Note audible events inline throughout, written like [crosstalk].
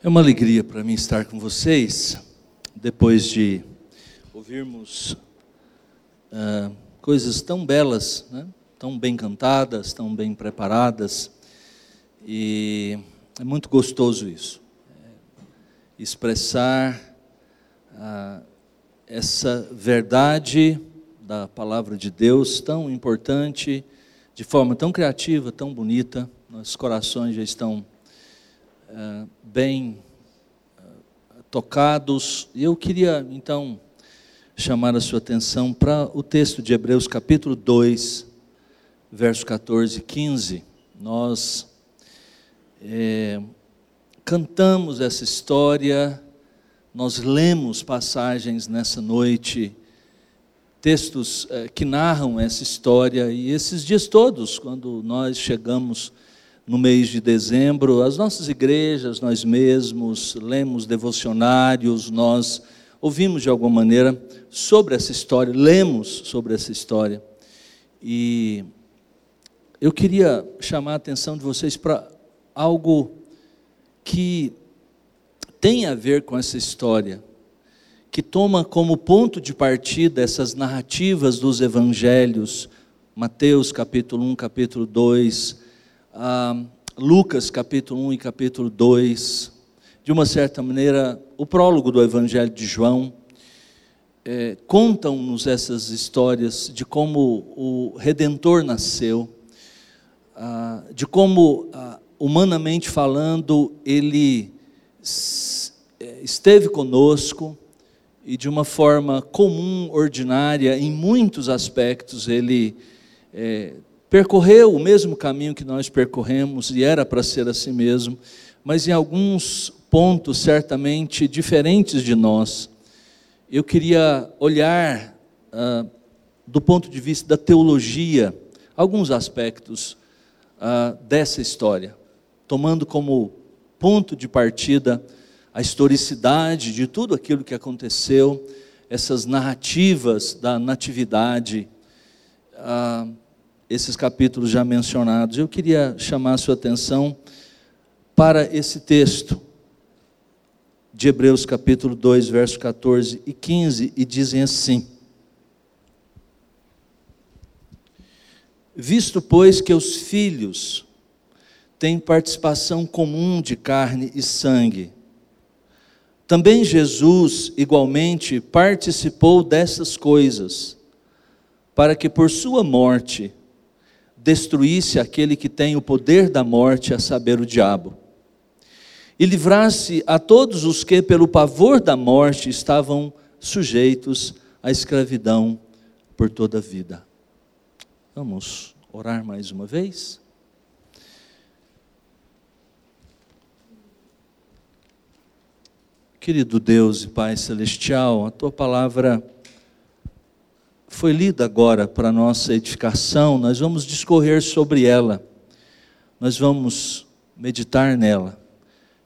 É uma alegria para mim estar com vocês, depois de ouvirmos uh, coisas tão belas, né? tão bem cantadas, tão bem preparadas, e é muito gostoso isso. É, expressar uh, essa verdade da palavra de Deus tão importante, de forma tão criativa, tão bonita, nossos corações já estão uh, bem tocados. E eu queria, então, chamar a sua atenção para o texto de Hebreus, capítulo 2, verso 14 e 15. Nós é, cantamos essa história, nós lemos passagens nessa noite, textos é, que narram essa história, e esses dias todos, quando nós chegamos no mês de dezembro, as nossas igrejas, nós mesmos, lemos devocionários, nós ouvimos de alguma maneira sobre essa história, lemos sobre essa história. E eu queria chamar a atenção de vocês para algo que tem a ver com essa história, que toma como ponto de partida essas narrativas dos evangelhos, Mateus capítulo 1, capítulo 2, ah, Lucas capítulo 1 e capítulo 2, de uma certa maneira, o prólogo do Evangelho de João, é, contam-nos essas histórias de como o Redentor nasceu, ah, de como, ah, humanamente falando, ele é, esteve conosco e de uma forma comum, ordinária, em muitos aspectos, ele é, percorreu o mesmo caminho que nós percorremos e era para ser assim mesmo, mas em alguns pontos certamente diferentes de nós. Eu queria olhar ah, do ponto de vista da teologia alguns aspectos ah, dessa história, tomando como ponto de partida a historicidade de tudo aquilo que aconteceu, essas narrativas da natividade. Ah, esses capítulos já mencionados. Eu queria chamar a sua atenção para esse texto de Hebreus capítulo 2, versos 14 e 15, e dizem assim: Visto, pois, que os filhos têm participação comum de carne e sangue, também Jesus, igualmente, participou dessas coisas, para que por sua morte destruísse aquele que tem o poder da morte, a saber, o diabo, e livrasse a todos os que, pelo pavor da morte, estavam sujeitos à escravidão por toda a vida. Vamos orar mais uma vez? Querido Deus e Pai Celestial, a tua palavra foi lida agora para nossa edificação, nós vamos discorrer sobre ela, nós vamos meditar nela,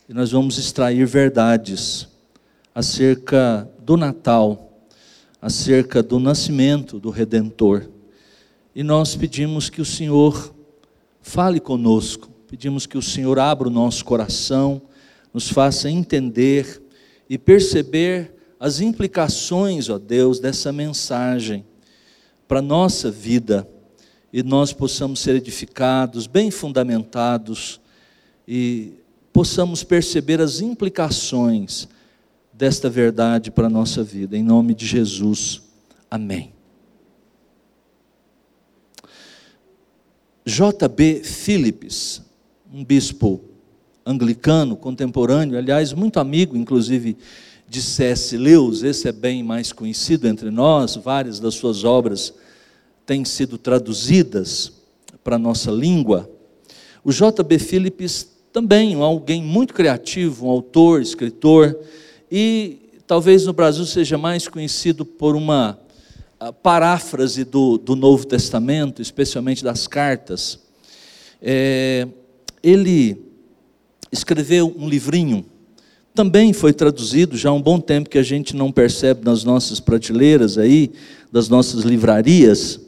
e nós vamos extrair verdades acerca do Natal, acerca do nascimento do Redentor. E nós pedimos que o Senhor fale conosco, pedimos que o Senhor abra o nosso coração, nos faça entender e perceber as implicações, ó Deus, dessa mensagem para a nossa vida e nós possamos ser edificados, bem fundamentados e possamos perceber as implicações desta verdade para a nossa vida. Em nome de Jesus. Amém. J.B. Phillips, um bispo anglicano contemporâneo, aliás, muito amigo, inclusive, de C.S. Lewis, esse é bem mais conhecido entre nós, várias das suas obras têm sido traduzidas para a nossa língua. O J.B. Phillips também, alguém muito criativo, um autor, escritor, e talvez no Brasil seja mais conhecido por uma paráfrase do, do Novo Testamento, especialmente das cartas. É, ele escreveu um livrinho também foi traduzido já há um bom tempo que a gente não percebe nas nossas prateleiras aí, das nossas livrarias.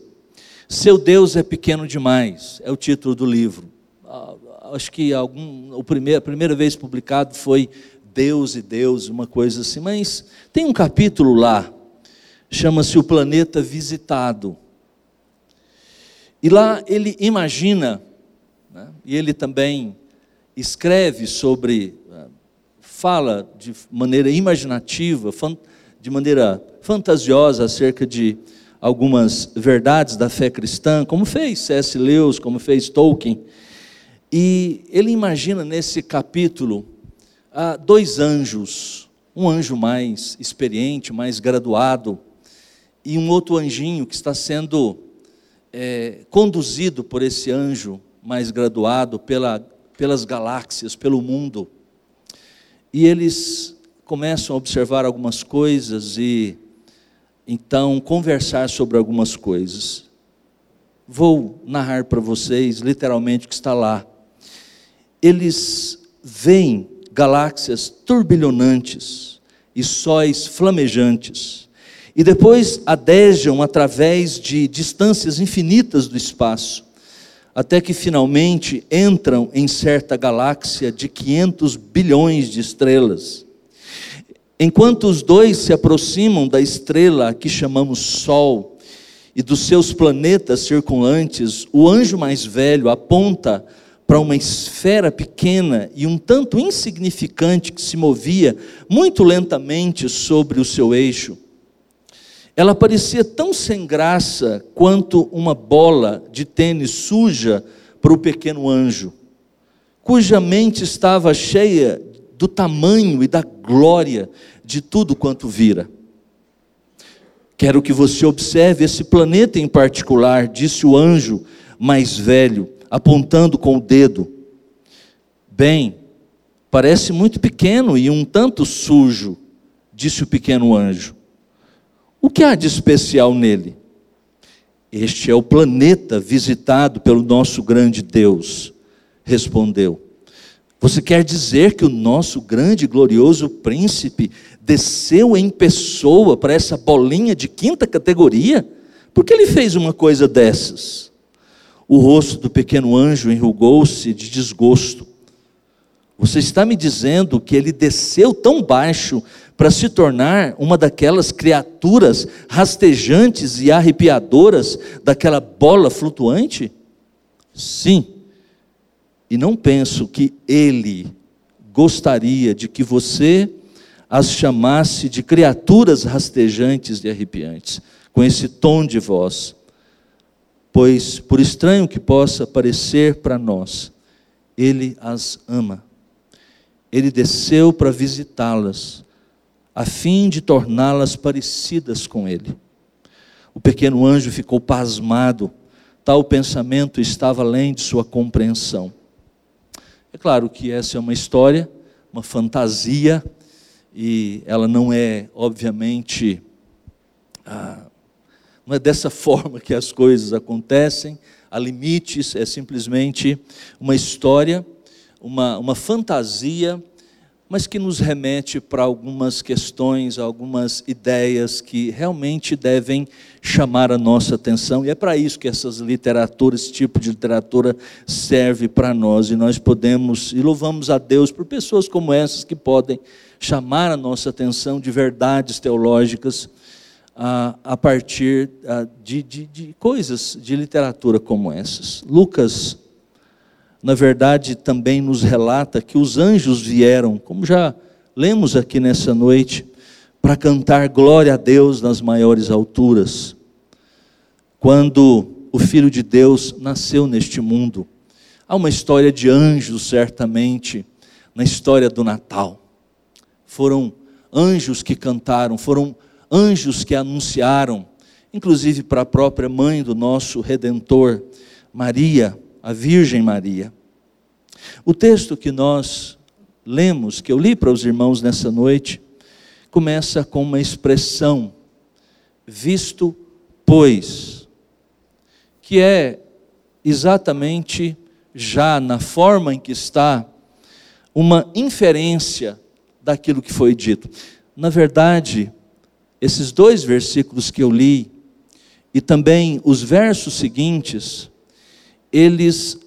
Seu Deus é pequeno demais, é o título do livro. acho que algum, o primeiro, a primeira vez publicado foi Deus e Deus, uma coisa assim, mas tem um capítulo lá, chama-se O Planeta Visitado. E lá ele imagina, né, e ele também escreve sobre, fala de maneira imaginativa, de maneira fantasiosa acerca de algumas verdades da fé cristã, como fez C.S. Lewis, como fez Tolkien. E ele imagina nesse capítulo ah, dois anjos, um anjo mais experiente, mais graduado, e um outro anjinho que está sendo é, conduzido por esse anjo mais graduado pela, pelas galáxias, pelo mundo. E eles começam a observar algumas coisas e então conversar sobre algumas coisas. Vou narrar para vocês literalmente o que está lá. Eles veem galáxias turbilhonantes e sóis flamejantes, e depois adejam através de distâncias infinitas do espaço, até que finalmente entram em certa galáxia de 500 bilhões de estrelas. Enquanto os dois se aproximam da estrela que chamamos Sol e dos seus planetas circundantes, o anjo mais velho aponta para uma esfera pequena e um tanto insignificante que se movia muito lentamente sobre o seu eixo. Ela parecia tão sem graça quanto uma bola de tênis suja para o pequeno anjo, cuja mente estava cheia do tamanho e da glória de tudo quanto vira. Quero que você observe esse planeta em particular, disse o anjo mais velho, apontando com o dedo. Bem, parece muito pequeno e um tanto sujo, disse o pequeno anjo. O que há de especial nele? Este é o planeta visitado pelo nosso grande Deus, respondeu. Você quer dizer que o nosso grande e glorioso príncipe desceu em pessoa para essa bolinha de quinta categoria? Por que ele fez uma coisa dessas? O rosto do pequeno anjo enrugou-se de desgosto. Você está me dizendo que ele desceu tão baixo para se tornar uma daquelas criaturas rastejantes e arrepiadoras daquela bola flutuante? Sim. E não penso que ele gostaria de que você as chamasse de criaturas rastejantes e arrepiantes, com esse tom de voz. Pois, por estranho que possa parecer para nós, ele as ama. Ele desceu para visitá-las, a fim de torná-las parecidas com ele. O pequeno anjo ficou pasmado, tal pensamento estava além de sua compreensão. É claro que essa é uma história, uma fantasia, e ela não é, obviamente, ah, não é dessa [laughs] forma que as coisas acontecem, há limites, é simplesmente uma história uma, uma fantasia, mas que nos remete para algumas questões, algumas ideias que realmente devem chamar a nossa atenção, e é para isso que essas literaturas, esse tipo de literatura serve para nós, e nós podemos, e louvamos a Deus por pessoas como essas que podem chamar a nossa atenção de verdades teológicas a, a partir de, de, de coisas de literatura como essas. Lucas na verdade, também nos relata que os anjos vieram, como já lemos aqui nessa noite, para cantar glória a Deus nas maiores alturas. Quando o Filho de Deus nasceu neste mundo, há uma história de anjos, certamente, na história do Natal. Foram anjos que cantaram, foram anjos que anunciaram, inclusive para a própria mãe do nosso Redentor, Maria a Virgem Maria. O texto que nós lemos, que eu li para os irmãos nessa noite, começa com uma expressão, visto pois, que é exatamente já na forma em que está uma inferência daquilo que foi dito. Na verdade, esses dois versículos que eu li e também os versos seguintes, eles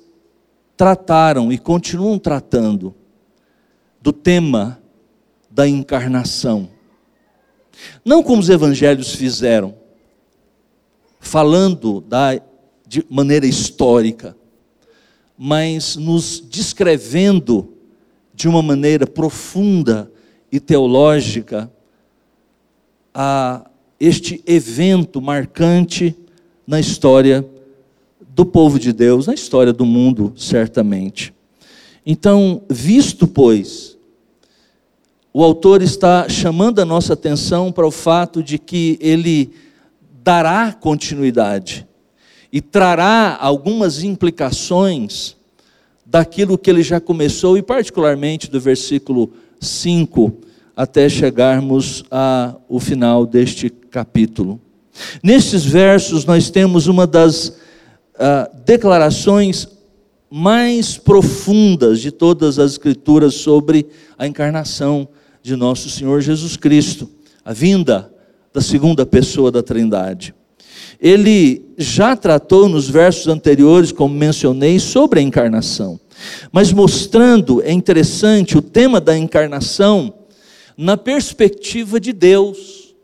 trataram e continuam tratando do tema da encarnação. Não como os evangelhos fizeram, falando da, de maneira histórica, mas nos descrevendo de uma maneira profunda e teológica a este evento marcante na história do povo de Deus, na história do mundo, certamente. Então, visto, pois, o autor está chamando a nossa atenção para o fato de que ele dará continuidade e trará algumas implicações daquilo que ele já começou, e particularmente do versículo 5 até chegarmos ao final deste capítulo. Nestes versos, nós temos uma das uh, declarações mais profundas de todas as Escrituras sobre a encarnação de nosso Senhor Jesus Cristo, a vinda da segunda pessoa da Trindade. Ele já tratou nos versos anteriores, como mencionei, sobre a encarnação, mas mostrando, é interessante, o tema da encarnação na perspectiva de Deus,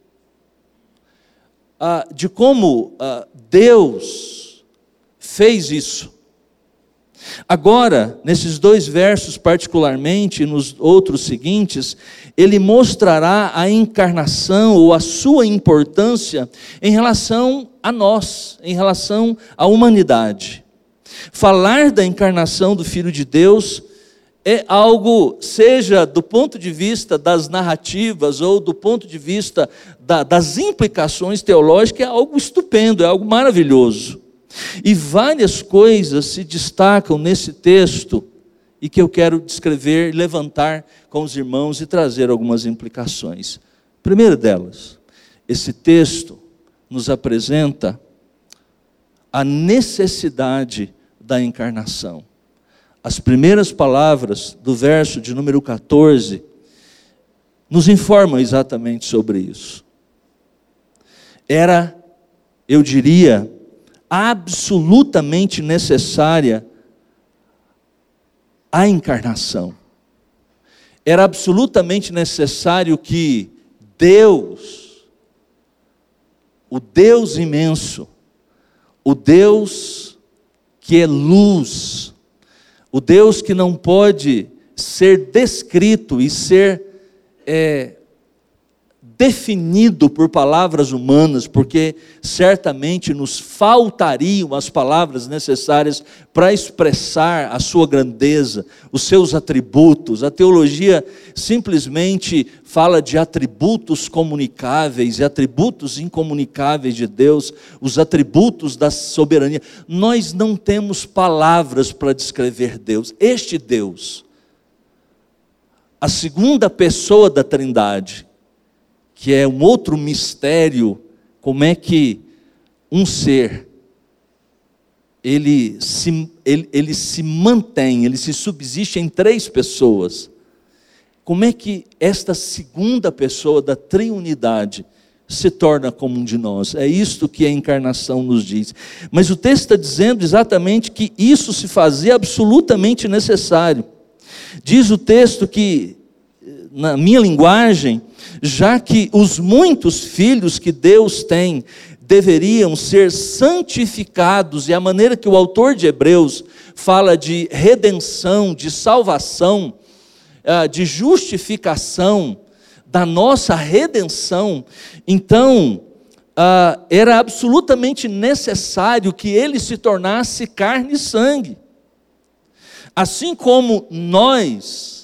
ah, de como ah, Deus fez isso. Agora, nesses dois versos, particularmente, nos outros seguintes, ele mostrará a encarnação ou a sua importância em relação a nós, em relação à humanidade. Falar da encarnação do Filho de Deus é algo, seja do ponto de vista das narrativas ou do ponto de vista da, das implicações teológicas, é algo estupendo, é algo maravilhoso. E várias coisas se destacam nesse texto e que eu quero descrever, levantar com os irmãos e trazer algumas implicações. Primeira delas, esse texto nos apresenta a necessidade da encarnação. As primeiras palavras do verso de número 14 nos informam exatamente sobre isso. Era, eu diria, absolutamente necessária a encarnação. Era absolutamente necessário que Deus, o Deus imenso, o Deus que é luz, o Deus que não pode ser descrito e ser é, definido por palavras humanas, porque certamente nos faltariam as palavras necessárias para expressar a sua grandeza, os seus atributos. A teologia simplesmente fala de atributos comunicáveis e atributos incomunicáveis de Deus, os atributos da soberania. Nós não temos palavras para descrever Deus. Este Deus, a segunda pessoa da Trindade, que é um outro mistério, como é que um ser ele se, ele, ele se mantém, ele se subsiste em três pessoas. Como é que esta segunda pessoa da triunidade se torna como um de nós? É isto que a encarnação nos diz. Mas o texto está dizendo exatamente que isso se fazia absolutamente necessário. Diz o texto que, na minha linguagem, já que os muitos filhos que Deus tem deveriam ser santificados, e a maneira que o autor de Hebreus fala de redenção, de salvação, ah, de justificação, da nossa redenção, então ah, era absolutamente necessário que ele se tornasse carne e sangue. Assim como nós,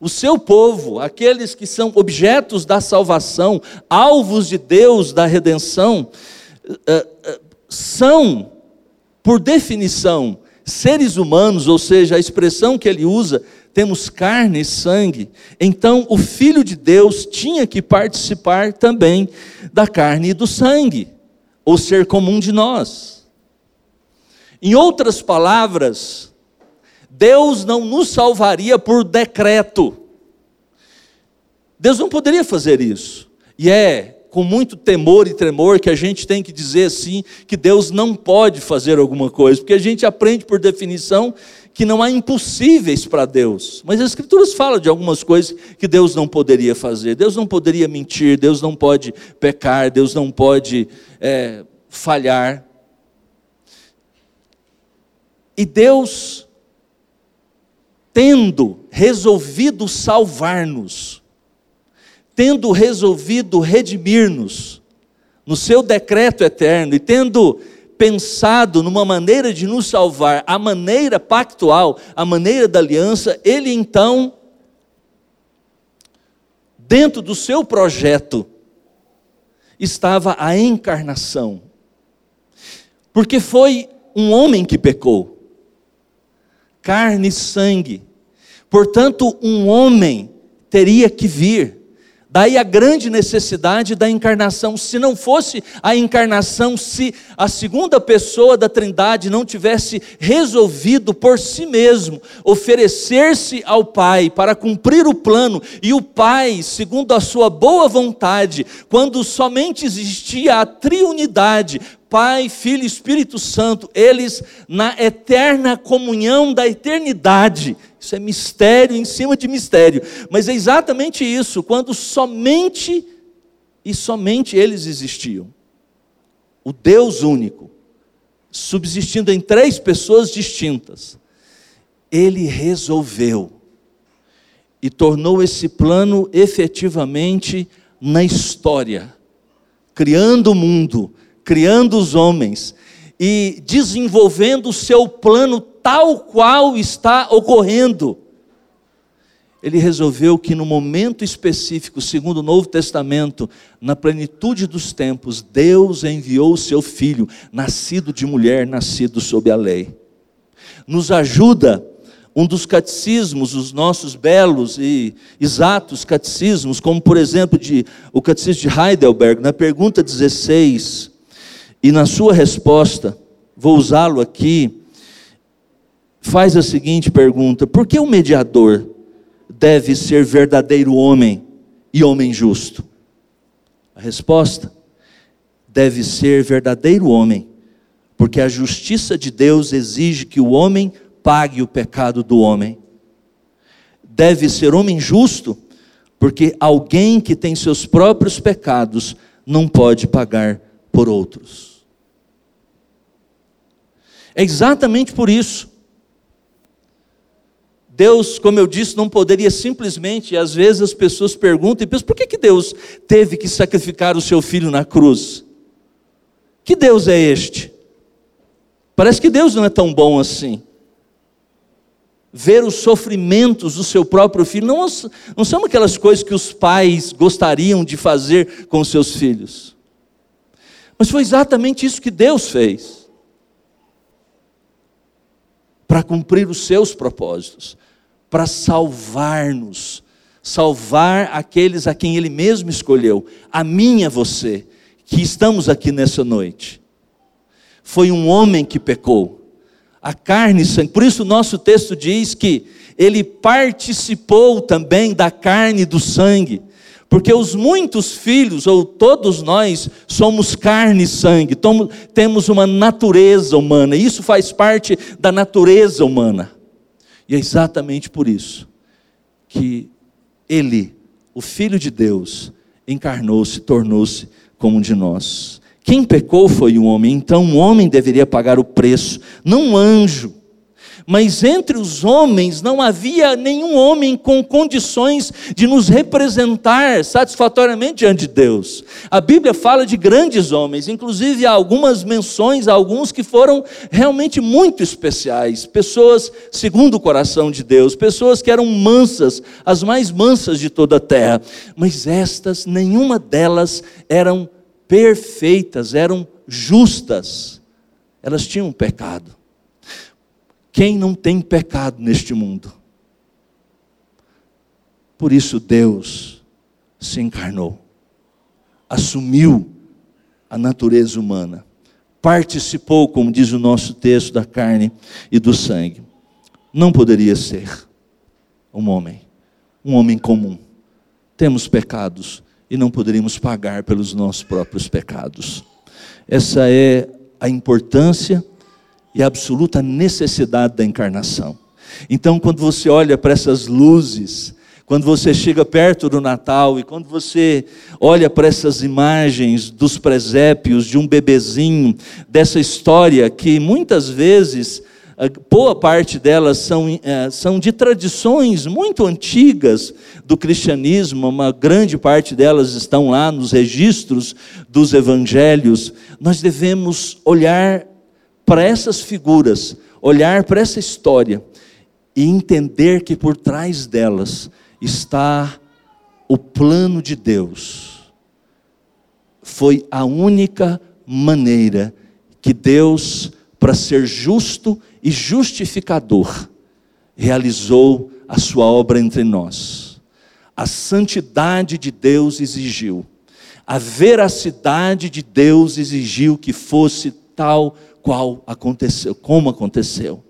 o seu povo, aqueles que são objetos da salvação, alvos de Deus da redenção, eh, eh, são, por definição, seres humanos, ou seja, a expressão que ele usa, temos carne e sangue. Então, o Filho de Deus tinha que participar também da carne e do sangue, ou ser comum de nós. Em outras palavras, Deus não nos salvaria por decreto. Deus não poderia fazer isso. E é com muito temor e tremor que a gente tem que dizer assim que Deus não pode fazer alguma coisa, porque a gente aprende por definição que não há impossíveis para Deus. Mas as Escrituras falam de algumas coisas que Deus não poderia fazer. Deus não poderia mentir, Deus não pode pecar, Deus não pode é, falhar. E Deus, tendo resolvido salvar-nos, tendo resolvido redimir-nos no seu decreto eterno e tendo pensado numa maneira de nos salvar, a maneira pactual, a maneira da aliança, ele então, dentro do seu projeto, estava a encarnação. Porque foi um homem que pecou, carne e sangue. Portanto, um homem teria que vir Daí a grande necessidade da encarnação. Se não fosse a encarnação, se a segunda pessoa da Trindade não tivesse resolvido por si mesmo oferecer-se ao Pai para cumprir o plano, e o Pai, segundo a sua boa vontade, quando somente existia a triunidade, Pai, Filho e Espírito Santo, eles na eterna comunhão da eternidade. Isso é mistério em cima de mistério. Mas é exatamente isso, quando somente e somente eles existiam. O Deus único, subsistindo em três pessoas distintas, ele resolveu e tornou esse plano efetivamente na história, criando o mundo criando os homens e desenvolvendo o seu plano tal qual está ocorrendo. Ele resolveu que no momento específico, segundo o Novo Testamento, na plenitude dos tempos, Deus enviou o seu filho, nascido de mulher, nascido sob a lei. Nos ajuda um dos catecismos, os nossos belos e exatos catecismos, como por exemplo de, o catecismo de Heidelberg, na pergunta 16, e na sua resposta, vou usá-lo aqui, faz a seguinte pergunta: por que o mediador deve ser verdadeiro homem e homem justo? A resposta: deve ser verdadeiro homem, porque a justiça de Deus exige que o homem pague o pecado do homem. Deve ser homem justo, porque alguém que tem seus próprios pecados não pode pagar por outros. É exatamente por isso. Deus, como eu disse, não poderia simplesmente, às vezes as pessoas perguntam e pensam, por que, que Deus teve que sacrificar o seu filho na cruz? Que Deus é este? Parece que Deus não é tão bom assim. Ver os sofrimentos do seu próprio filho não, não são aquelas coisas que os pais gostariam de fazer com seus filhos. Mas foi exatamente isso que Deus fez para cumprir os seus propósitos, para salvar-nos, salvar aqueles a quem Ele mesmo escolheu, a mim e a você, que estamos aqui nessa noite. Foi um homem que pecou, a carne e sangue, por isso o nosso texto diz que ele participou também da carne e do sangue, porque os muitos filhos, ou todos nós, somos carne e sangue, temos uma natureza humana, e isso faz parte da natureza humana. E é exatamente por isso que Ele, o Filho de Deus, encarnou-se, tornou-se como um de nós. Quem pecou foi o homem, então o homem deveria pagar o preço, não um anjo mas entre os homens não havia nenhum homem com condições de nos representar satisfatoriamente diante de Deus. A Bíblia fala de grandes homens, inclusive há algumas menções a alguns que foram realmente muito especiais, pessoas segundo o coração de Deus, pessoas que eram mansas, as mais mansas de toda a terra, mas estas, nenhuma delas eram perfeitas, eram justas, elas tinham pecado. Quem não tem pecado neste mundo? Por isso Deus se encarnou, assumiu a natureza humana, participou, como diz o nosso texto, da carne e do sangue. Não poderia ser um homem, um homem comum. Temos pecados e não poderíamos pagar pelos nossos próprios pecados. Essa é a importância e a absoluta necessidade da encarnação. Então, quando você olha para essas luzes, quando você chega perto do Natal e quando você olha para essas imagens dos presépios de um bebezinho, dessa história que muitas vezes boa parte delas são, é, são de tradições muito antigas do cristianismo, uma grande parte delas estão lá nos registros dos evangelhos. Nós devemos olhar para essas figuras, olhar para essa história e entender que por trás delas está o plano de Deus. Foi a única maneira que Deus, para ser justo e justificador, realizou a sua obra entre nós. A santidade de Deus exigiu, a veracidade de Deus exigiu que fosse tal qual aconteceu, como aconteceu.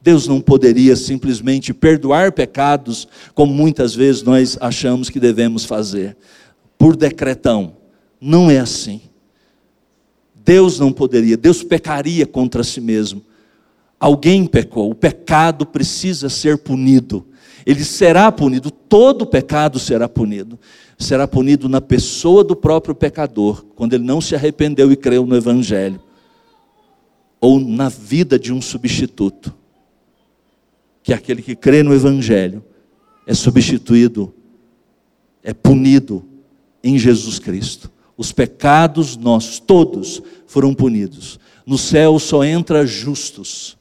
Deus não poderia simplesmente perdoar pecados, como muitas vezes nós achamos que devemos fazer, por decretão. Não é assim. Deus não poderia, Deus pecaria contra si mesmo. Alguém pecou, o pecado precisa ser punido. Ele será punido, todo pecado será punido. Será punido na pessoa do próprio pecador, quando ele não se arrependeu e creu no Evangelho, ou na vida de um substituto, que é aquele que crê no Evangelho é substituído, é punido em Jesus Cristo. Os pecados nossos, todos, foram punidos. No céu só entra justos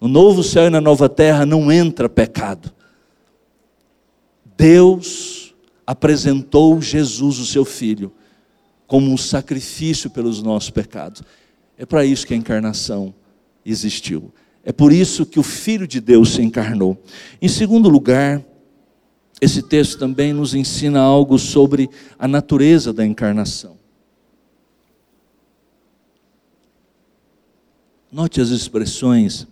no novo céu e na nova terra não entra pecado. Deus apresentou Jesus, o seu filho, como um sacrifício pelos nossos pecados. É para isso que a encarnação existiu. É por isso que o Filho de Deus se encarnou. Em segundo lugar, esse texto também nos ensina algo sobre a natureza da encarnação. Note as expressões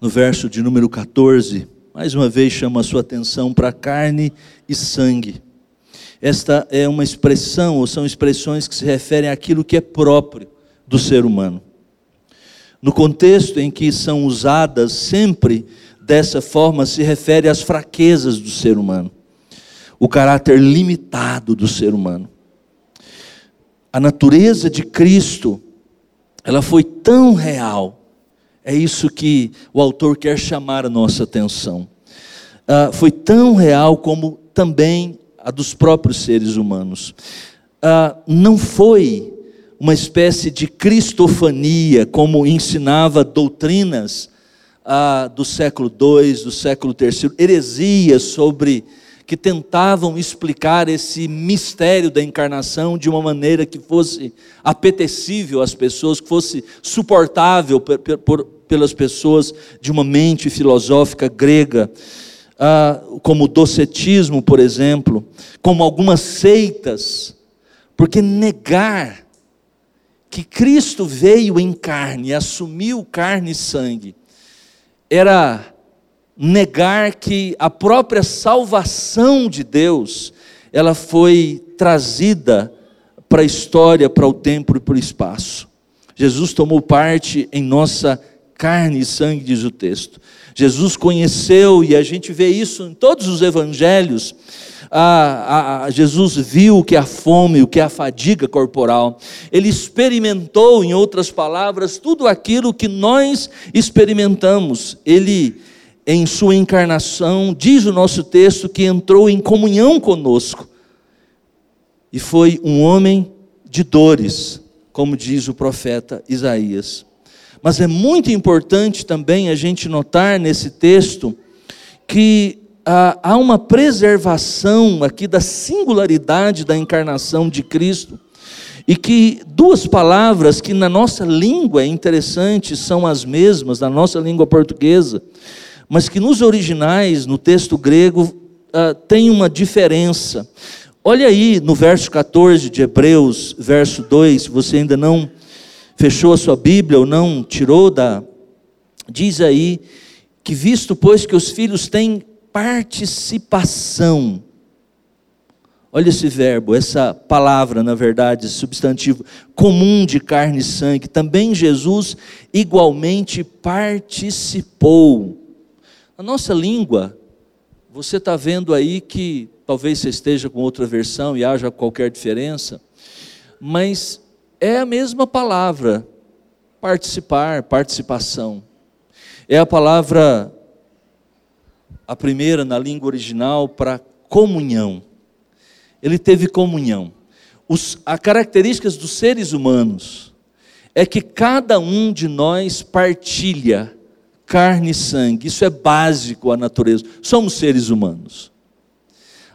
no verso de número 14, mais uma vez chama a sua atenção para carne e sangue. Esta é uma expressão, ou são expressões que se referem àquilo que é próprio do ser humano. No contexto em que são usadas sempre dessa forma, se refere às fraquezas do ser humano, o caráter limitado do ser humano. A natureza de Cristo, ela foi tão real, é isso que o autor quer chamar a nossa atenção. Ah, foi tão real como também a dos próprios seres humanos. Ah, não foi uma espécie de cristofania, como ensinava doutrinas ah, do século II, do século III, heresias sobre que tentavam explicar esse mistério da encarnação de uma maneira que fosse apetecível às pessoas, que fosse suportável por, por, pelas pessoas de uma mente filosófica grega, ah, como o docetismo, por exemplo, como algumas seitas, porque negar que Cristo veio em carne, assumiu carne e sangue, era negar que a própria salvação de Deus, ela foi trazida para a história, para o tempo e para o espaço. Jesus tomou parte em nossa carne e sangue, diz o texto. Jesus conheceu, e a gente vê isso em todos os evangelhos. Ah, ah, Jesus viu o que é a fome, o que é a fadiga corporal. Ele experimentou, em outras palavras, tudo aquilo que nós experimentamos. Ele em sua encarnação, diz o nosso texto que entrou em comunhão conosco. E foi um homem de dores, como diz o profeta Isaías. Mas é muito importante também a gente notar nesse texto que ah, há uma preservação aqui da singularidade da encarnação de Cristo. E que duas palavras que na nossa língua é interessante são as mesmas, na nossa língua portuguesa, mas que nos originais, no texto grego, uh, tem uma diferença. Olha aí no verso 14 de Hebreus, verso 2, se você ainda não fechou a sua Bíblia ou não tirou da. Diz aí que, visto pois que os filhos têm participação Olha esse verbo, essa palavra, na verdade, substantivo comum de carne e sangue. Também Jesus igualmente participou. Na nossa língua, você está vendo aí que talvez você esteja com outra versão e haja qualquer diferença, mas é a mesma palavra, participar, participação. É a palavra, a primeira na língua original, para comunhão ele teve comunhão. Os, a características dos seres humanos é que cada um de nós partilha carne e sangue. Isso é básico à natureza. Somos seres humanos.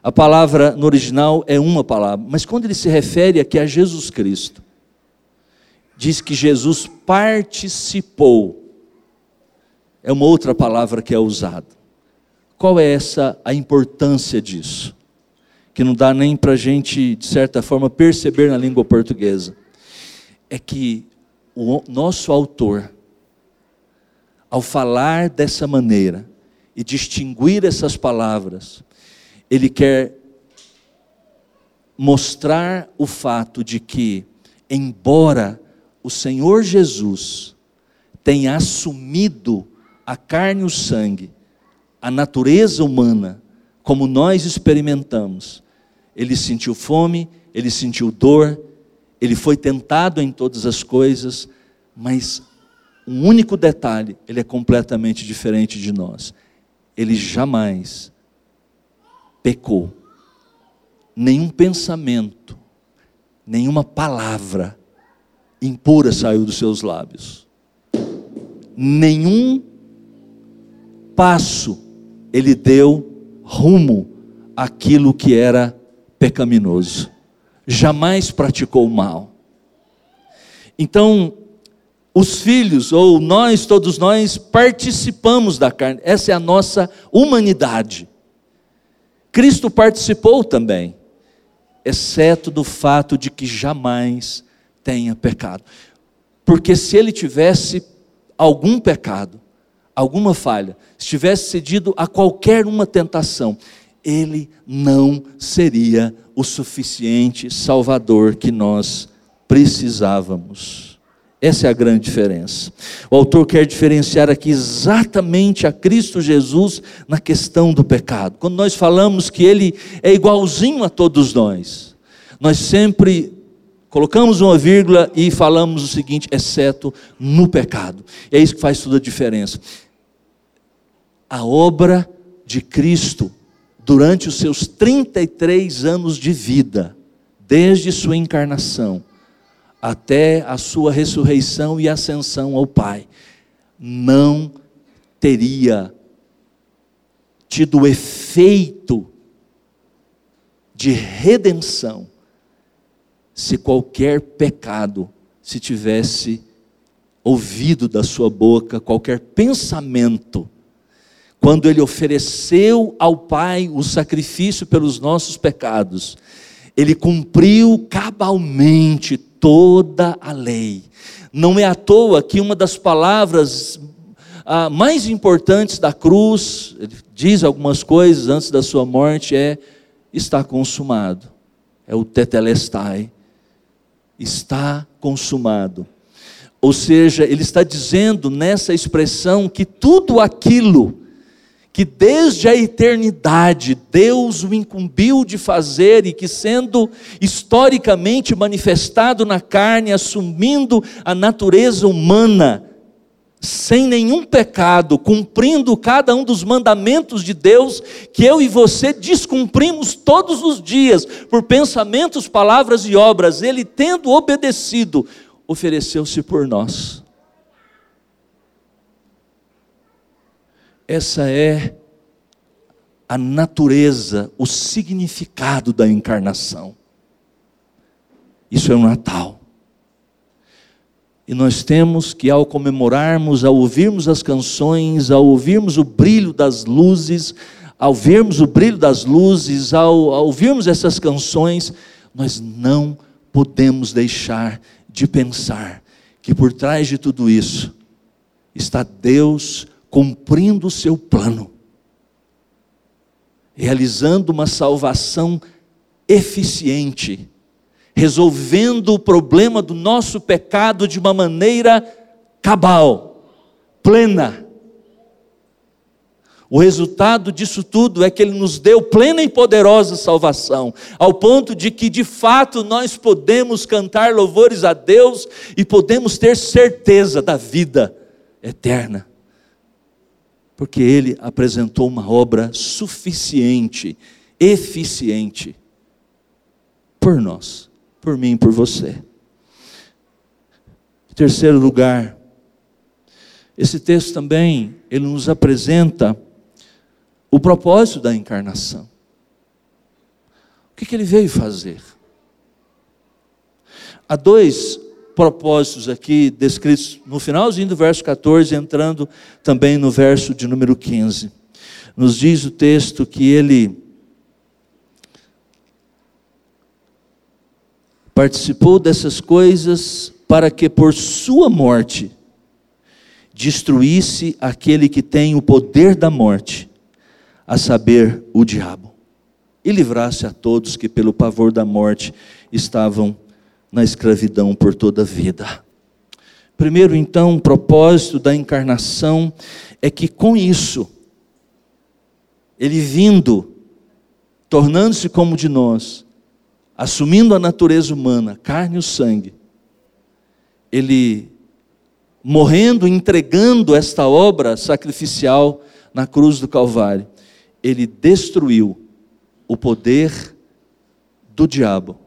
A palavra no original é uma palavra, mas quando ele se refere aqui a Jesus Cristo, diz que Jesus participou. É uma outra palavra que é usada. Qual é essa a importância disso? que não dá nem para a gente, de certa forma, perceber na língua portuguesa, é que o nosso autor, ao falar dessa maneira e distinguir essas palavras, ele quer mostrar o fato de que, embora o Senhor Jesus tenha assumido a carne e o sangue, a natureza humana, como nós experimentamos. Ele sentiu fome, ele sentiu dor, ele foi tentado em todas as coisas, mas um único detalhe, ele é completamente diferente de nós. Ele jamais pecou. Nenhum pensamento, nenhuma palavra impura saiu dos seus lábios. Nenhum passo ele deu rumo àquilo que era pecaminoso. Jamais praticou mal. Então, os filhos, ou nós, todos nós, participamos da carne, essa é a nossa humanidade. Cristo participou também, exceto do fato de que jamais tenha pecado. Porque se ele tivesse algum pecado, alguma falha, se tivesse cedido a qualquer uma tentação, ele não seria o suficiente Salvador que nós precisávamos. Essa é a grande diferença. O autor quer diferenciar aqui exatamente a Cristo Jesus na questão do pecado. Quando nós falamos que ele é igualzinho a todos nós, nós sempre colocamos uma vírgula e falamos o seguinte: exceto no pecado. E é isso que faz toda a diferença a obra de Cristo durante os seus 33 anos de vida, desde sua encarnação até a sua ressurreição e ascensão ao Pai, não teria tido efeito de redenção se qualquer pecado se tivesse ouvido da sua boca, qualquer pensamento quando ele ofereceu ao Pai o sacrifício pelos nossos pecados, ele cumpriu cabalmente toda a lei. Não é à toa que uma das palavras ah, mais importantes da cruz, ele diz algumas coisas antes da sua morte, é: está consumado. É o tetelestai. Está consumado. Ou seja, ele está dizendo nessa expressão que tudo aquilo que desde a eternidade Deus o incumbiu de fazer e que, sendo historicamente manifestado na carne, assumindo a natureza humana, sem nenhum pecado, cumprindo cada um dos mandamentos de Deus, que eu e você descumprimos todos os dias, por pensamentos, palavras e obras, Ele tendo obedecido, ofereceu-se por nós Essa é a natureza, o significado da encarnação. Isso é o Natal. E nós temos que, ao comemorarmos, ao ouvirmos as canções, ao ouvirmos o brilho das luzes, ao vermos o brilho das luzes, ao, ao ouvirmos essas canções, nós não podemos deixar de pensar que por trás de tudo isso está Deus cumprindo o seu plano, realizando uma salvação eficiente, resolvendo o problema do nosso pecado de uma maneira cabal, plena. O resultado disso tudo é que Ele nos deu plena e poderosa salvação, ao ponto de que de fato nós podemos cantar louvores a Deus e podemos ter certeza da vida eterna, porque Ele apresentou uma obra suficiente, eficiente, por nós, por mim e por você. Em terceiro lugar, esse texto também, ele nos apresenta o propósito da encarnação. O que, que ele veio fazer? Há dois propósitos aqui descritos no finalzinho do verso 14, entrando também no verso de número 15. Nos diz o texto que ele participou dessas coisas para que por sua morte destruísse aquele que tem o poder da morte a saber, o diabo, e livrasse a todos que, pelo pavor da morte, estavam na escravidão por toda a vida. Primeiro, então, o propósito da encarnação é que com isso, ele vindo, tornando-se como de nós, assumindo a natureza humana, carne e sangue, ele morrendo, entregando esta obra sacrificial na cruz do Calvário, ele destruiu o poder do diabo.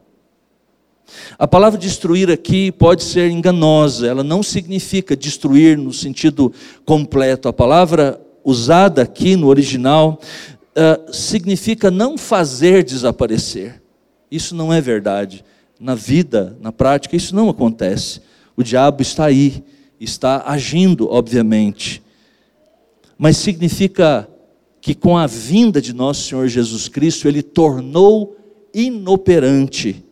A palavra destruir aqui pode ser enganosa, ela não significa destruir no sentido completo. A palavra usada aqui no original uh, significa não fazer desaparecer. Isso não é verdade. Na vida, na prática, isso não acontece. O diabo está aí, está agindo, obviamente. Mas significa que com a vinda de nosso Senhor Jesus Cristo, ele tornou inoperante,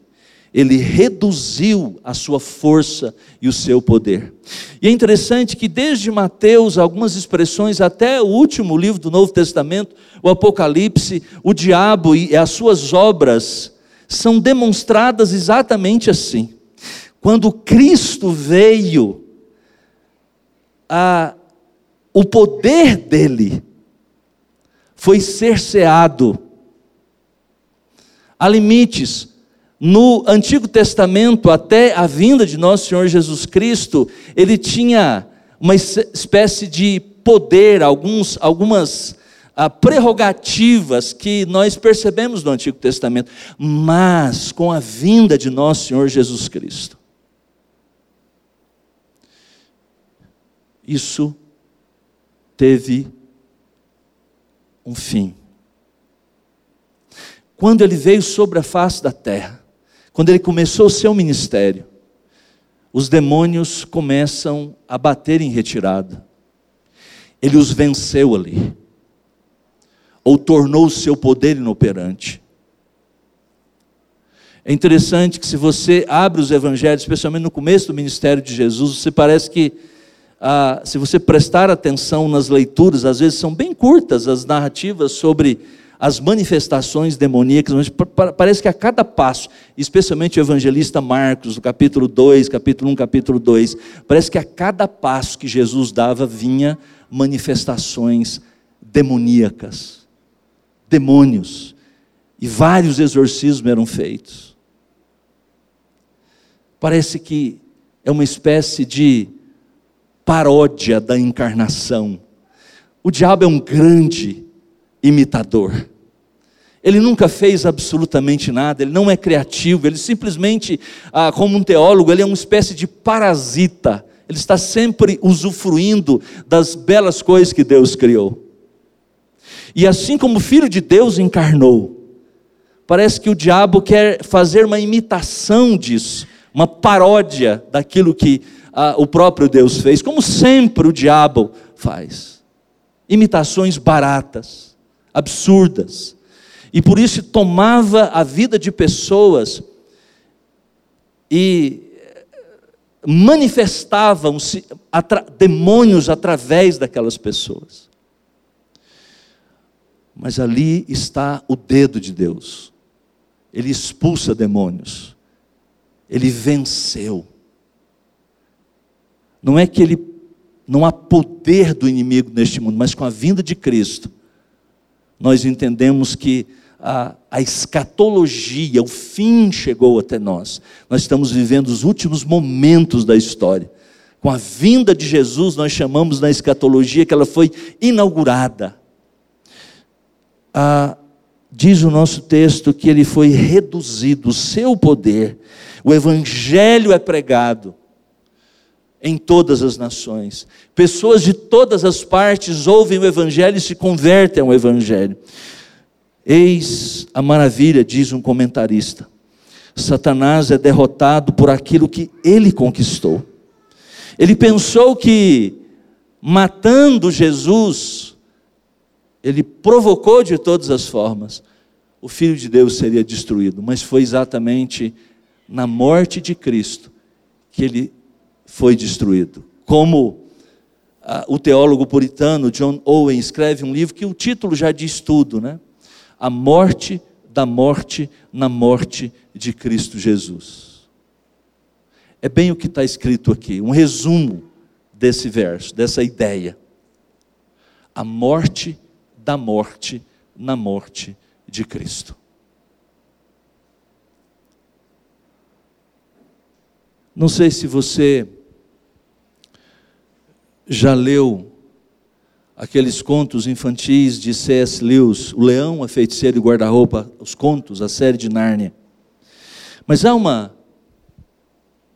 ele reduziu a sua força e o seu poder. E é interessante que desde Mateus, algumas expressões, até o último livro do Novo Testamento, o Apocalipse, o diabo e as suas obras são demonstradas exatamente assim. Quando Cristo veio, a, o poder dele foi cerceado. Há limites. No Antigo Testamento, até a vinda de nosso Senhor Jesus Cristo, ele tinha uma espécie de poder, alguns, algumas ah, prerrogativas que nós percebemos no Antigo Testamento, mas com a vinda de nosso Senhor Jesus Cristo, isso teve um fim. Quando ele veio sobre a face da terra, quando ele começou o seu ministério, os demônios começam a bater em retirada. Ele os venceu ali, ou tornou o seu poder inoperante. É interessante que se você abre os evangelhos, especialmente no começo do ministério de Jesus, você parece que ah, se você prestar atenção nas leituras, às vezes são bem curtas as narrativas sobre as manifestações demoníacas, mas parece que a cada passo, especialmente o evangelista Marcos, no capítulo 2, capítulo 1, capítulo 2, parece que a cada passo que Jesus dava vinha manifestações demoníacas, demônios, e vários exorcismos eram feitos. Parece que é uma espécie de paródia da encarnação. O diabo é um grande imitador. Ele nunca fez absolutamente nada, ele não é criativo, ele simplesmente, ah, como um teólogo, ele é uma espécie de parasita. Ele está sempre usufruindo das belas coisas que Deus criou. E assim como o Filho de Deus encarnou, parece que o diabo quer fazer uma imitação disso, uma paródia daquilo que ah, o próprio Deus fez, como sempre o diabo faz. Imitações baratas, absurdas. E por isso tomava a vida de pessoas e manifestavam-se atra demônios através daquelas pessoas. Mas ali está o dedo de Deus. ele expulsa demônios, ele venceu. Não é que ele não há poder do inimigo neste mundo, mas com a vinda de Cristo, nós entendemos que a, a escatologia, o fim chegou até nós. Nós estamos vivendo os últimos momentos da história. Com a vinda de Jesus, nós chamamos na escatologia que ela foi inaugurada. Ah, diz o nosso texto que ele foi reduzido, o seu poder, o evangelho é pregado em todas as nações. Pessoas de todas as partes ouvem o Evangelho e se convertem ao Evangelho. Eis a maravilha, diz um comentarista. Satanás é derrotado por aquilo que ele conquistou. Ele pensou que matando Jesus, ele provocou de todas as formas, o Filho de Deus seria destruído, mas foi exatamente na morte de Cristo que ele foi destruído. Como ah, o teólogo puritano John Owen escreve um livro que o título já diz tudo, né? A morte da morte na morte de Cristo Jesus. É bem o que está escrito aqui, um resumo desse verso, dessa ideia. A morte da morte na morte de Cristo. Não sei se você já leu aqueles contos infantis de C.S. Lewis, O Leão, a Feiticeira e o Guarda-Roupa, os contos, a série de Nárnia. Mas há uma,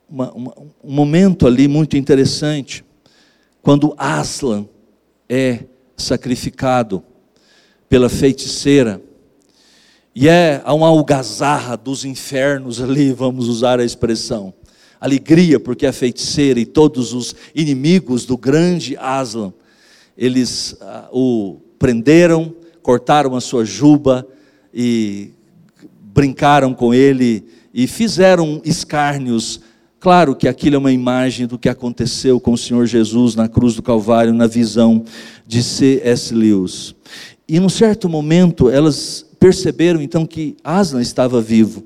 uma, uma, um momento ali muito interessante, quando Aslan é sacrificado pela feiticeira, e é uma algazarra dos infernos ali, vamos usar a expressão alegria, porque a feiticeira e todos os inimigos do grande Aslan, eles uh, o prenderam, cortaram a sua juba e brincaram com ele e fizeram escárnios. Claro que aquilo é uma imagem do que aconteceu com o Senhor Jesus na cruz do Calvário, na visão de C.S. Lewis. E num certo momento elas perceberam então que Aslan estava vivo.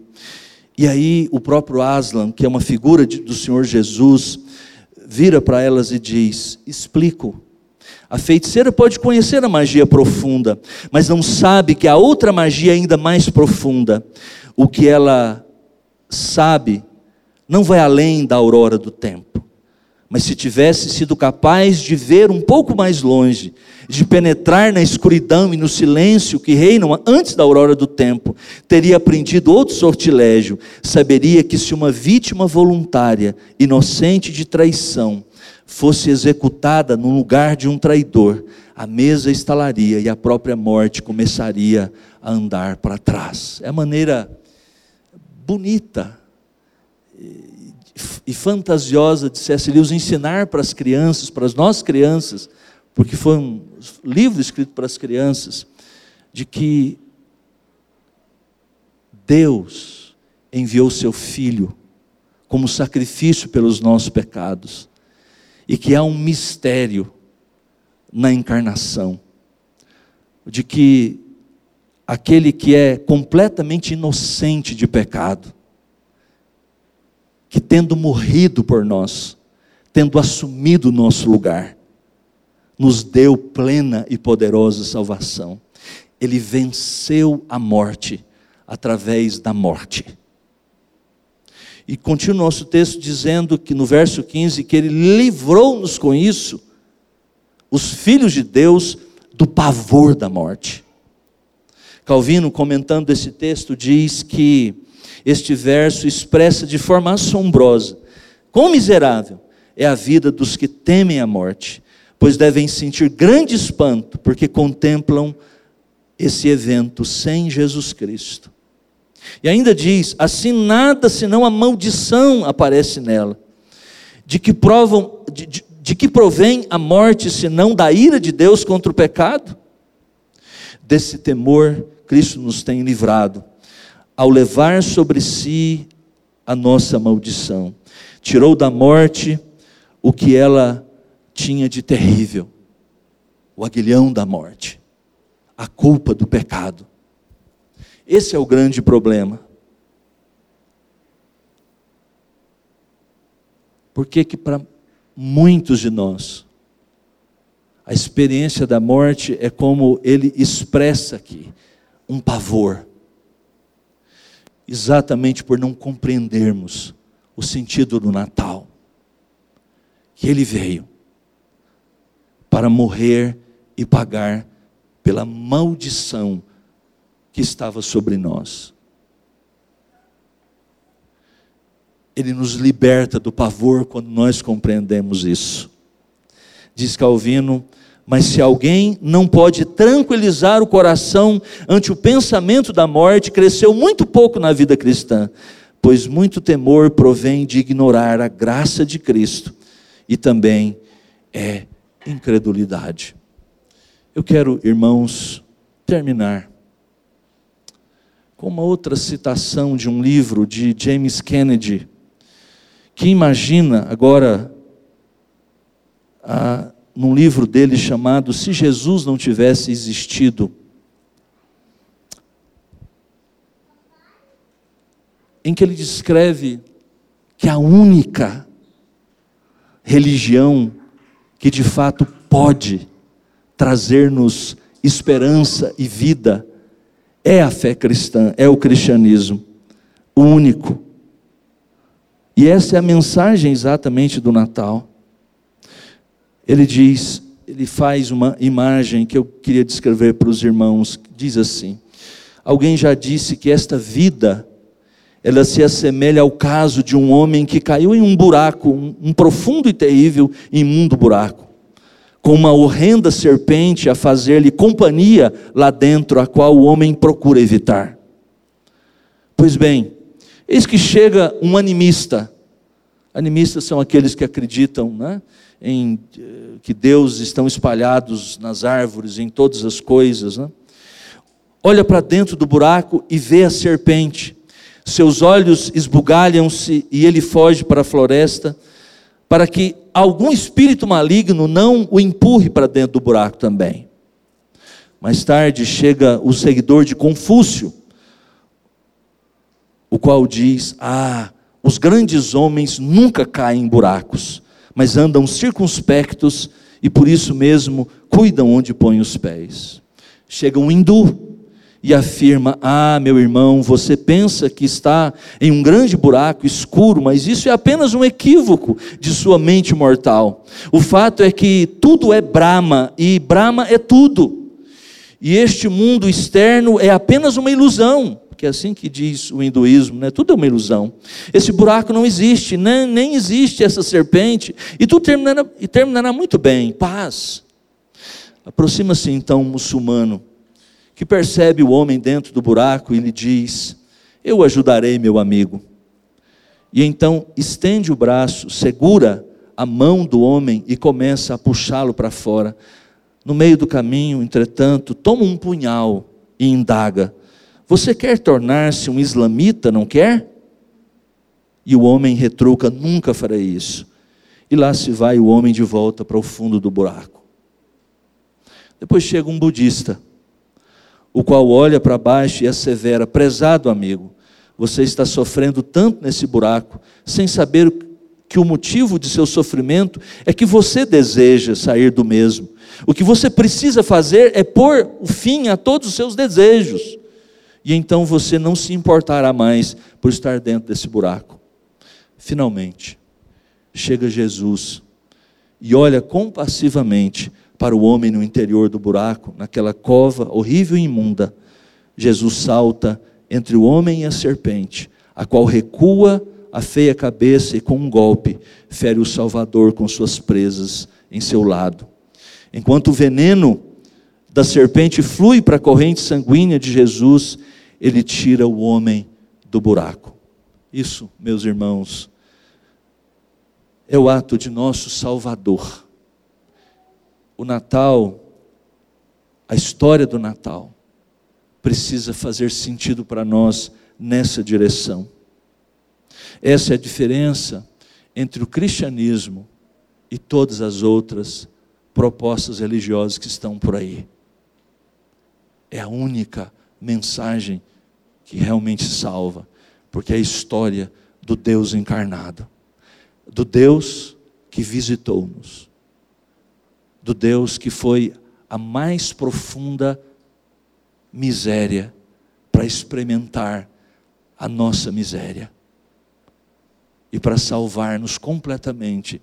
E aí o próprio Aslan, que é uma figura de, do Senhor Jesus, vira para elas e diz: Explico. A feiticeira pode conhecer a magia profunda, mas não sabe que há outra magia ainda mais profunda. O que ela sabe não vai além da aurora do tempo. Mas se tivesse sido capaz de ver um pouco mais longe, de penetrar na escuridão e no silêncio que reinam antes da aurora do tempo, teria aprendido outro sortilégio. Saberia que se uma vítima voluntária, inocente de traição, fosse executada no lugar de um traidor, a mesa estalaria e a própria morte começaria a andar para trás. É a maneira bonita e fantasiosa de C.S. Lewis ensinar para as crianças, para as nossas crianças, porque foi um livro escrito para as crianças, de que Deus enviou seu Filho como sacrifício pelos nossos pecados, e que há um mistério na encarnação, de que aquele que é completamente inocente de pecado, que tendo morrido por nós, tendo assumido o nosso lugar, nos deu plena e poderosa salvação. Ele venceu a morte através da morte. E continua o nosso texto dizendo que no verso 15 que ele livrou-nos com isso os filhos de Deus do pavor da morte. Calvino comentando esse texto diz que este verso expressa de forma assombrosa quão miserável é a vida dos que temem a morte, pois devem sentir grande espanto porque contemplam esse evento sem Jesus Cristo. E ainda diz: assim nada senão a maldição aparece nela, de que provam, de, de, de que provém a morte senão da ira de Deus contra o pecado? Desse temor Cristo nos tem livrado ao levar sobre si a nossa maldição. Tirou da morte o que ela tinha de terrível, o aguilhão da morte, a culpa do pecado. Esse é o grande problema. Por que que para muitos de nós a experiência da morte é como ele expressa aqui, um pavor Exatamente por não compreendermos o sentido do Natal. Que ele veio para morrer e pagar pela maldição que estava sobre nós. Ele nos liberta do pavor quando nós compreendemos isso. Diz Calvino, mas se alguém não pode tranquilizar o coração ante o pensamento da morte, cresceu muito pouco na vida cristã, pois muito temor provém de ignorar a graça de Cristo e também é incredulidade. Eu quero, irmãos, terminar com uma outra citação de um livro de James Kennedy, que imagina agora, ah, num livro dele chamado Se Jesus Não Tivesse Existido, em que ele descreve que a única religião que de fato pode trazer-nos esperança e vida é a fé cristã, é o cristianismo, o único. E essa é a mensagem exatamente do Natal. Ele diz, ele faz uma imagem que eu queria descrever para os irmãos, diz assim: Alguém já disse que esta vida ela se assemelha ao caso de um homem que caiu em um buraco, um, profundo e terrível imundo buraco, com uma horrenda serpente a fazer-lhe companhia lá dentro, a qual o homem procura evitar. Pois bem, eis que chega um animista. Animistas são aqueles que acreditam né, em eh, que Deus estão espalhados nas árvores, em todas as coisas. Né? Olha para dentro do buraco e vê a serpente seus olhos esbugalham-se e ele foge para a floresta, para que algum espírito maligno não o empurre para dentro do buraco também. Mais tarde chega o seguidor de Confúcio, o qual diz: Ah, os grandes homens nunca caem em buracos, mas andam circunspectos e por isso mesmo cuidam onde põem os pés. Chega um hindu, e afirma: Ah, meu irmão, você pensa que está em um grande buraco escuro, mas isso é apenas um equívoco de sua mente mortal. O fato é que tudo é Brahma e Brahma é tudo. E este mundo externo é apenas uma ilusão, que é assim que diz o hinduísmo, né? tudo é uma ilusão. Esse buraco não existe, nem, nem existe essa serpente, e tudo terminará, e terminará muito bem, paz. Aproxima-se então um muçulmano que percebe o homem dentro do buraco e lhe diz: Eu ajudarei, meu amigo. E então estende o braço, segura a mão do homem e começa a puxá-lo para fora. No meio do caminho, entretanto, toma um punhal e indaga: Você quer tornar-se um islamita, não quer? E o homem retruca: Nunca farei isso. E lá se vai o homem de volta para o fundo do buraco. Depois chega um budista o qual olha para baixo e assevera: Prezado amigo, você está sofrendo tanto nesse buraco, sem saber que o motivo de seu sofrimento é que você deseja sair do mesmo. O que você precisa fazer é pôr o fim a todos os seus desejos. E então você não se importará mais por estar dentro desse buraco. Finalmente, chega Jesus e olha compassivamente para o homem no interior do buraco, naquela cova horrível e imunda. Jesus salta entre o homem e a serpente, a qual recua a feia cabeça e com um golpe fere o Salvador com suas presas em seu lado. Enquanto o veneno da serpente flui para a corrente sanguínea de Jesus, ele tira o homem do buraco. Isso, meus irmãos, é o ato de nosso Salvador o Natal, a história do Natal, precisa fazer sentido para nós nessa direção. Essa é a diferença entre o cristianismo e todas as outras propostas religiosas que estão por aí. É a única mensagem que realmente salva, porque é a história do Deus encarnado, do Deus que visitou-nos, do Deus que foi a mais profunda miséria para experimentar a nossa miséria e para salvar-nos completamente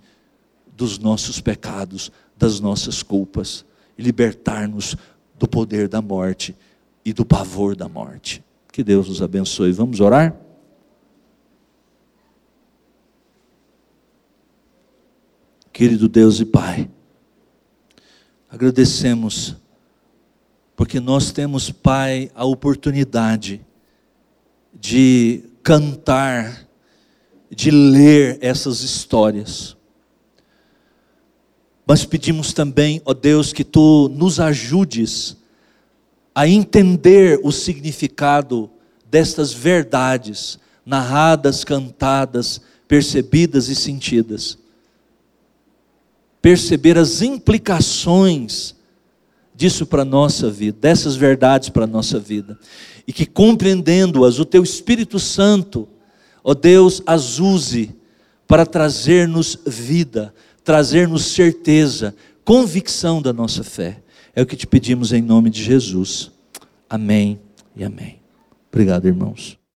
dos nossos pecados, das nossas culpas e libertar-nos do poder da morte e do pavor da morte. Que Deus nos abençoe. Vamos orar? Querido Deus e Pai, agradecemos, porque nós temos, Pai, a oportunidade de cantar, de ler essas histórias. Mas pedimos também, ó Deus, que tu nos ajudes a entender o significado destas verdades narradas, cantadas, percebidas e sentidas perceber as implicações disso para a nossa vida, dessas verdades para a nossa vida, e que compreendendo-as, o Teu Espírito Santo, ó Deus, as use para trazer-nos vida, trazer-nos certeza, convicção da nossa fé. É o que te pedimos em nome de Jesus. Amém e amém. Obrigado, irmãos.